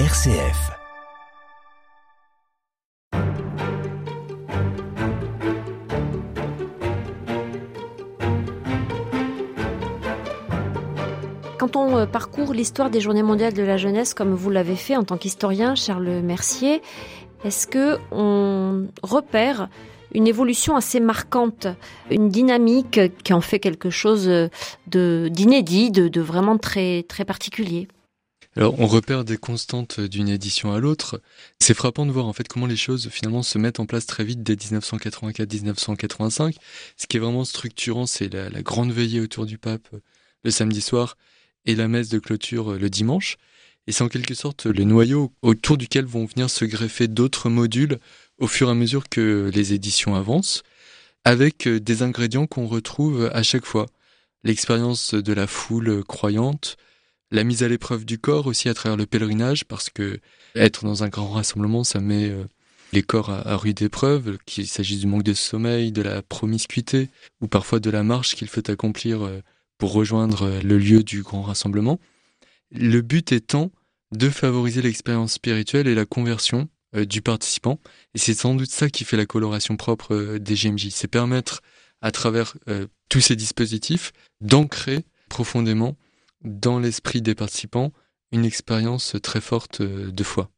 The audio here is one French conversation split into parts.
RCF. Quand on euh, parcourt l'histoire des Journées mondiales de la jeunesse, comme vous l'avez fait en tant qu'historien, Charles Mercier, est-ce que on repère une évolution assez marquante, une dynamique qui en fait quelque chose de d'inédit, de, de, vraiment très très particulier? Alors, on repère des constantes d'une édition à l'autre. C'est frappant de voir en fait comment les choses finalement se mettent en place très vite dès 1984-1985. Ce qui est vraiment structurant, c'est la, la, grande veillée autour du pape le samedi soir et la messe de clôture le dimanche. Et c'est en quelque sorte le noyau autour duquel vont venir se greffer d'autres modules au fur et à mesure que les éditions avancent, avec euh, des ingrédients qu'on retrouve à chaque fois. L'expérience de la foule croyante, la mise à l'épreuve du corps aussi à travers le pèlerinage, parce que être dans un grand rassemblement, ça met euh, les corps à, rude épreuve, qu'il s'agisse du manque de sommeil, de la promiscuité, ou parfois de la marche qu'il faut accomplir euh, pour rejoindre le lieu du grand rassemblement. Le but étant de favoriser l'expérience spirituelle et la conversion euh, du participant. Et c'est sans doute ça qui fait la coloration propre euh, des GMJ. C'est permettre, à travers euh, tous ces dispositifs, d'ancrer profondément dans l'esprit des participants une expérience très forte de foi.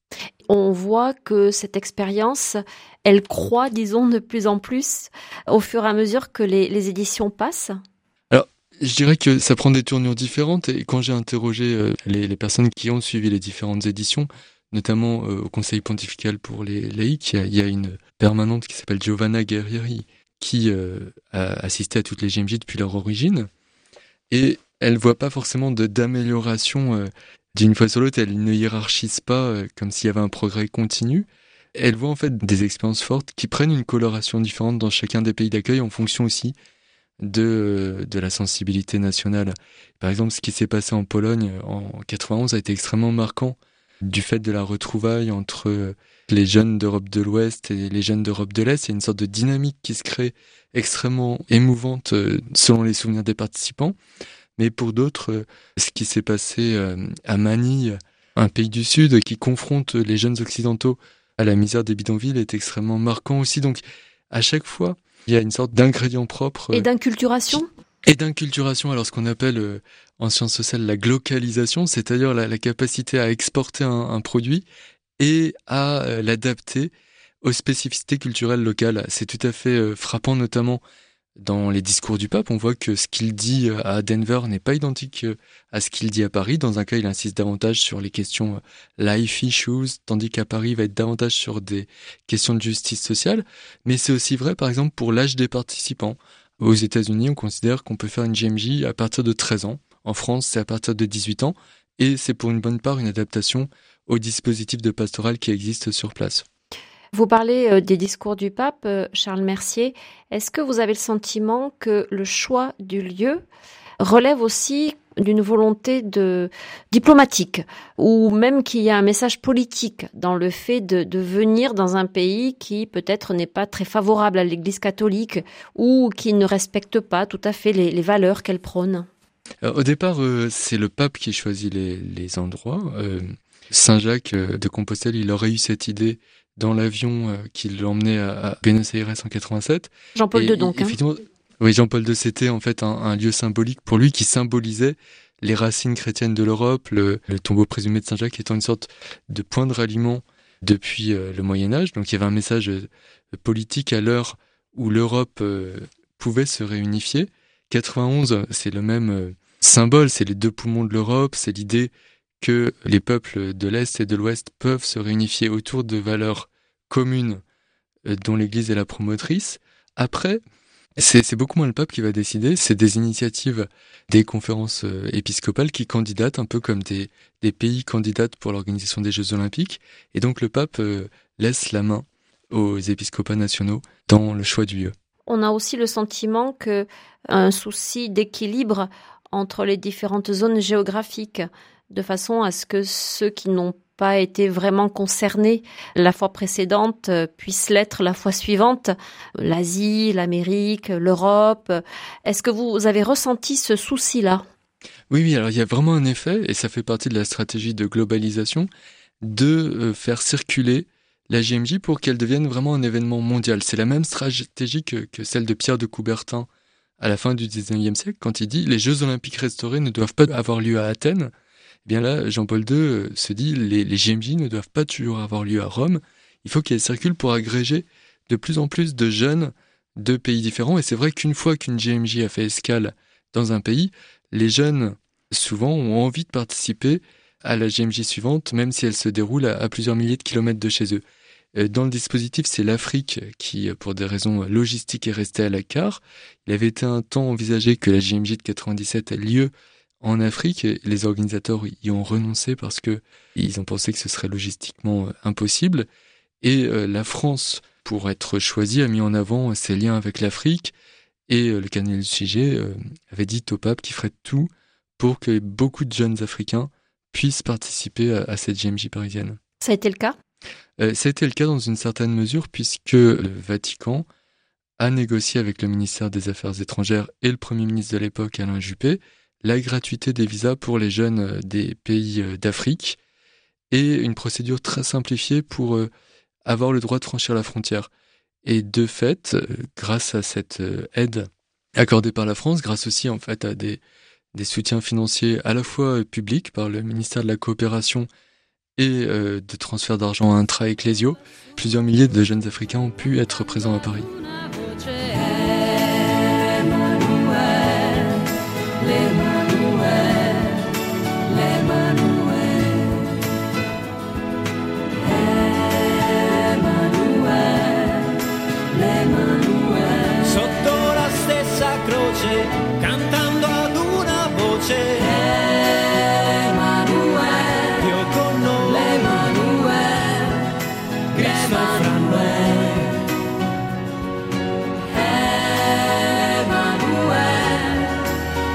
On voit que cette expérience, elle croît, disons, de plus en plus au fur et à mesure que les, les éditions passent. Alors, je dirais que ça prend des tournures différentes et quand j'ai interrogé les, les, personnes qui ont suivi les différentes éditions, notamment euh, au Conseil pontifical pour les laïcs, il y a, une permanente qui s'appelle Giovanna Guerrieri, qui euh, a assisté à toutes les GMJ depuis leur origine, et elle voit pas forcément d'amélioration euh, d'une fois sur l'autre, elle ne hiérarchise pas comme s'il y avait un progrès continu. Elle voit en fait des expériences fortes qui prennent une coloration différente dans chacun des pays d'accueil en fonction aussi de, de la sensibilité nationale. Par exemple, ce qui s'est passé en Pologne en 91 a été extrêmement marquant du fait de la retrouvaille entre les jeunes d'Europe de l'Ouest et les jeunes d'Europe de l'Est. Il y a une sorte de dynamique qui se crée extrêmement émouvante euh, selon les souvenirs des participants. Mais pour d'autres, euh, ce qui s'est passé euh, à Manille, un pays du Sud qui confronte les jeunes occidentaux à la misère des bidonvilles est extrêmement marquant aussi. Donc, à chaque fois, il y a une sorte d'ingrédient propre. Et d'inculturation et d'inculturation, alors ce qu'on appelle euh, en sciences sociales la glocalisation, c'est-à-dire la, capacité à exporter un, produit et à euh, l'adapter aux spécificités culturelles locales. C'est tout à fait euh, frappant, notamment dans les discours du pape. On voit que ce qu'il dit à Denver n'est pas identique à ce qu'il dit à Paris. Dans un cas, il insiste davantage sur les questions life issues, tandis qu'à Paris, il va être davantage sur des questions de justice sociale. Mais c'est aussi vrai, par exemple, pour l'âge des participants. Aux États-Unis, on considère qu'on peut faire une GMJ à partir de 13 ans. En France, c'est à partir de 18 ans. Et c'est pour une bonne part une adaptation au dispositif de pastoral qui existe sur place. Vous parlez euh, des discours du pape, euh, Charles Mercier. Est-ce que vous avez le sentiment que le choix du lieu relève aussi d'une volonté de diplomatique ou même qu'il y a un message politique dans le fait de, venir dans un pays qui peut-être n'est pas très favorable à l'Église catholique ou qui ne respecte pas tout à fait les, valeurs qu'elle prône? au départ, euh, c'est le pape qui choisit les endroits. Euh, Saint Jacques euh, de Compostelle, il aurait eu cette idée dans l'avion qui l'emmenait à, Buenos Aires en 87. Jean-Paul II donc. Hein. Oui, Jean-Paul II, c'était en fait un, lieu symbolique pour lui qui symbolisait les racines chrétiennes de l'Europe, le, tombeau présumé de Saint-Jacques étant une sorte de point de ralliement depuis euh, le Moyen Âge. Donc il y avait un message euh, politique à l'heure où l'Europe euh, pouvait se réunifier. 91, c'est le même symbole, c'est les deux poumons de l'Europe, c'est l'idée que les peuples de l'Est et de l'Ouest peuvent se réunifier autour de valeurs communes dont l'Église est la promotrice. Après, c'est beaucoup moins le pape qui va décider, c'est des initiatives des conférences euh, épiscopales qui candidatent un peu comme des, des pays candidates pour l'organisation des Jeux olympiques. Et donc le pape euh, laisse la main aux épiscopats nationaux dans le choix du lieu. On a aussi le sentiment que un souci d'équilibre entre les différentes zones géographiques, de façon à ce que ceux qui n'ont pas été vraiment concernés la fois précédente euh, puissent l'être la fois suivante. L'Asie, l'Amérique, l'Europe. Est-ce que vous avez ressenti ce souci-là? Oui, oui, alors il y a vraiment un effet, et ça fait partie de la stratégie de globalisation. de faire circuler la JMJ pour qu'elle devienne vraiment un événement mondial. C'est la même stratégie que, que, celle de Pierre de Coubertin à la fin du 19e siècle, quand il dit les Jeux olympiques restaurés ne doivent pas avoir lieu à Athènes. Bien là, Jean-Paul II se dit les, les JMJ ne doivent pas toujours avoir lieu à Rome. Il faut qu'elles circulent pour agréger de plus en plus de jeunes de pays différents. Et c'est vrai qu'une fois qu'une JMJ a fait escale dans un pays, les jeunes, souvent, ont envie de participer à la GMJ suivante, même si elle se déroule à, plusieurs milliers de kilomètres de chez eux. Euh, dans le dispositif, c'est l'Afrique qui, pour des raisons logistiques, est restée à l'écart. Il avait été un temps envisagé que la GMJ de 97 ait lieu en Afrique et les organisateurs y ont renoncé parce que ils ont pensé que ce serait logistiquement euh, impossible. Et euh, la France, pour être choisie, a mis en avant ses liens avec l'Afrique et le cardinal du Sujet avait dit au pape qu'il ferait tout pour que beaucoup de jeunes Africains puissent participer à, cette GMJ parisienne. Ça a été le cas? Euh, Ça a été le cas dans une certaine mesure puisque le Vatican a négocié avec le ministère des Affaires étrangères et le Premier ministre de l'époque, Alain Juppé, la gratuité des visas pour les jeunes euh, des pays euh, d'Afrique et une procédure très simplifiée pour avoir le droit de franchir la frontière. Et de fait, grâce à cette aide accordée par la France, grâce aussi en fait à des soutiens financiers à la fois publics par le ministère de la Coopération et euh, de transferts d'argent intra-ecclésiaux, plusieurs milliers de jeunes Africains ont pu être présents à Paris.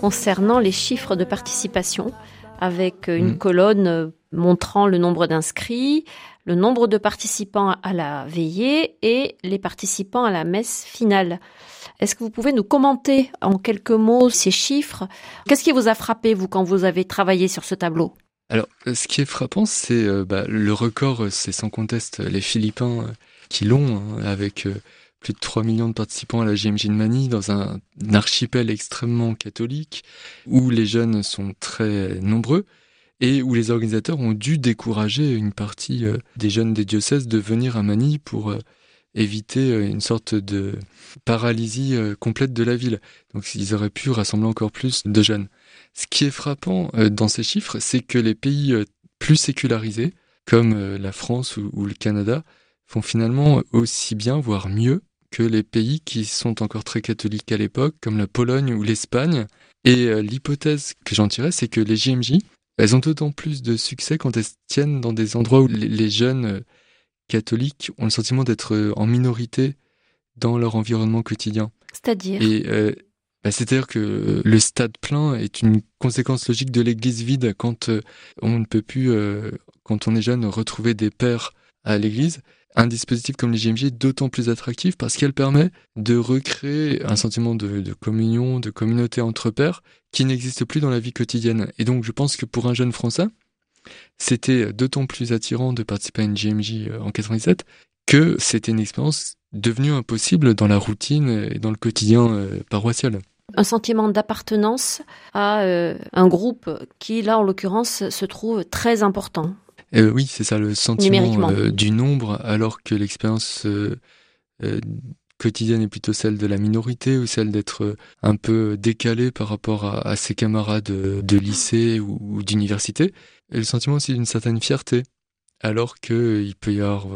concernant les chiffres de participation, avec euh, une mm. colonne euh, montrant le nombre d'inscrits, le nombre de participants à la veillée et les participants à la messe finale. Est-ce que vous pouvez nous commenter en quelques mots ces chiffres? Qu'est-ce qui vous a frappé, vous, quand vous avez travaillé sur ce tableau? Alors, ce qui est frappant, c'est bah, le record, c'est sans conteste les Philippins qui l'ont, hein, avec plus de 3 millions de participants à la GMG de Mani dans un, archipel extrêmement catholique où les jeunes sont très nombreux et où les organisateurs ont dû décourager une partie euh, des jeunes des diocèses de venir à Mani pour euh, éviter euh, une sorte de paralysie complète de la ville. Donc ils auraient pu rassembler encore plus de jeunes. Ce qui est frappant dans ces chiffres, c'est que les pays plus sécularisés, comme la France ou le Canada, font finalement aussi bien, voire mieux, que les pays qui sont encore très catholiques à l'époque, comme la Pologne ou l'Espagne. Et euh, l'hypothèse que j'en tirais, c'est que les JMJ, elles ont d'autant plus de succès quand elles tiennent dans des endroits où les jeunes euh, catholiques ont le sentiment d'être euh, en minorité dans leur environnement quotidien. C'est-à-dire bah, C'est-à-dire que le stade plein est une conséquence logique de l'église vide quand on ne peut plus, quand on est jeune, retrouver des pères à l'église un dispositif comme les GMJ est d'autant plus attractif parce qu'elle permet de recréer un sentiment de, communion, de communauté entre pairs qui n'existe plus dans la vie quotidienne. Et donc je pense que pour un jeune Français, c'était d'autant plus attirant de participer à une GMJ euh, en 97 que c'était une expérience devenue impossible dans la routine et dans le quotidien euh, paroissial un sentiment d'appartenance à euh, un groupe qui, là, en l'occurrence, se trouve très important. Euh, oui, c'est ça, le sentiment euh, du nombre, alors que l'expérience euh, quotidienne est plutôt celle de la minorité ou celle d'être un peu décalé par rapport à, ses camarades de, lycée ou, d'université. Et le sentiment aussi d'une certaine fierté, alors qu'il peut y avoir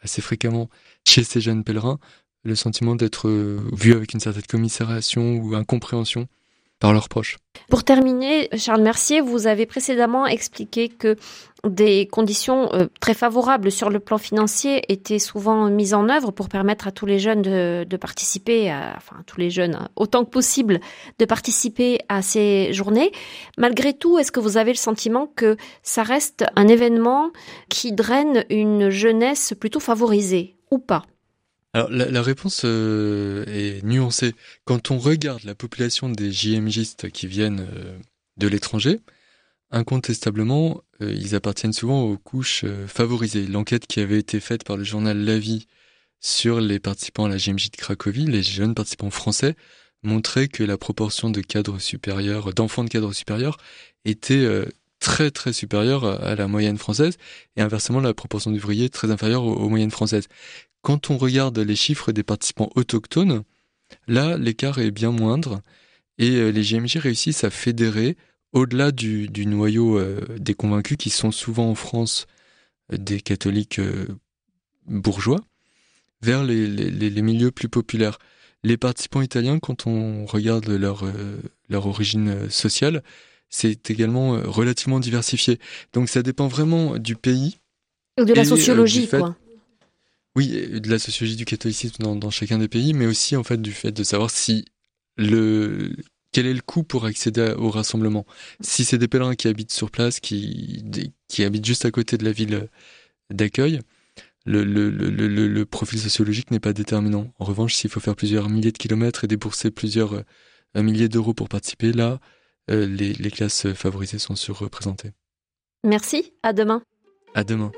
assez fréquemment chez ces jeunes pèlerins le sentiment d'être vu avec une certaine commisération ou incompréhension par leurs proches. Pour terminer, Charles Mercier, vous avez précédemment expliqué que des conditions euh, très favorables sur le plan financier étaient souvent mises en œuvre pour permettre à tous les jeunes de, participer, enfin tous les jeunes hein, autant que possible, de participer à ces journées. Malgré tout, est-ce que vous avez le sentiment que ça reste un événement qui draine une jeunesse plutôt favorisée ou pas? Alors la, réponse euh, est nuancée. Quand on regarde la population des JMJistes qui viennent euh, de l'étranger, incontestablement, euh, ils appartiennent souvent aux couches favorisées. L'enquête qui avait été faite par le journal La Vie sur les participants à la JMJ de Cracovie, les jeunes participants français, montrait que la proportion de cadres supérieurs, d'enfants de cadres supérieurs, était très très supérieure à la moyenne française et inversement la proportion d'ouvriers très inférieure aux moyennes françaises. Quand on regarde les chiffres des participants autochtones, là, l'écart est bien moindre et euh, les GMJ réussissent à fédérer au-delà du, noyau euh, des convaincus qui sont souvent en France euh, des catholiques bourgeois vers les, milieux plus populaires. Les participants italiens, quand on regarde leur, leur origine sociale, c'est également relativement diversifié. Donc ça dépend vraiment du pays. Ou de la sociologie, quoi. Oui, de la sociologie du catholicisme dans, chacun des pays, mais aussi en fait du fait de savoir si le quel est le coût pour accéder au rassemblement. Si c'est des pèlerins qui habitent sur place, qui qui habitent juste à côté de la ville d'accueil, le, le, le, le, profil sociologique n'est pas déterminant. En revanche, s'il faut faire plusieurs milliers de kilomètres et débourser plusieurs euh, milliers d'euros pour participer, là, euh, les, les classes favorisées sont surreprésentées. Merci, à demain. À demain.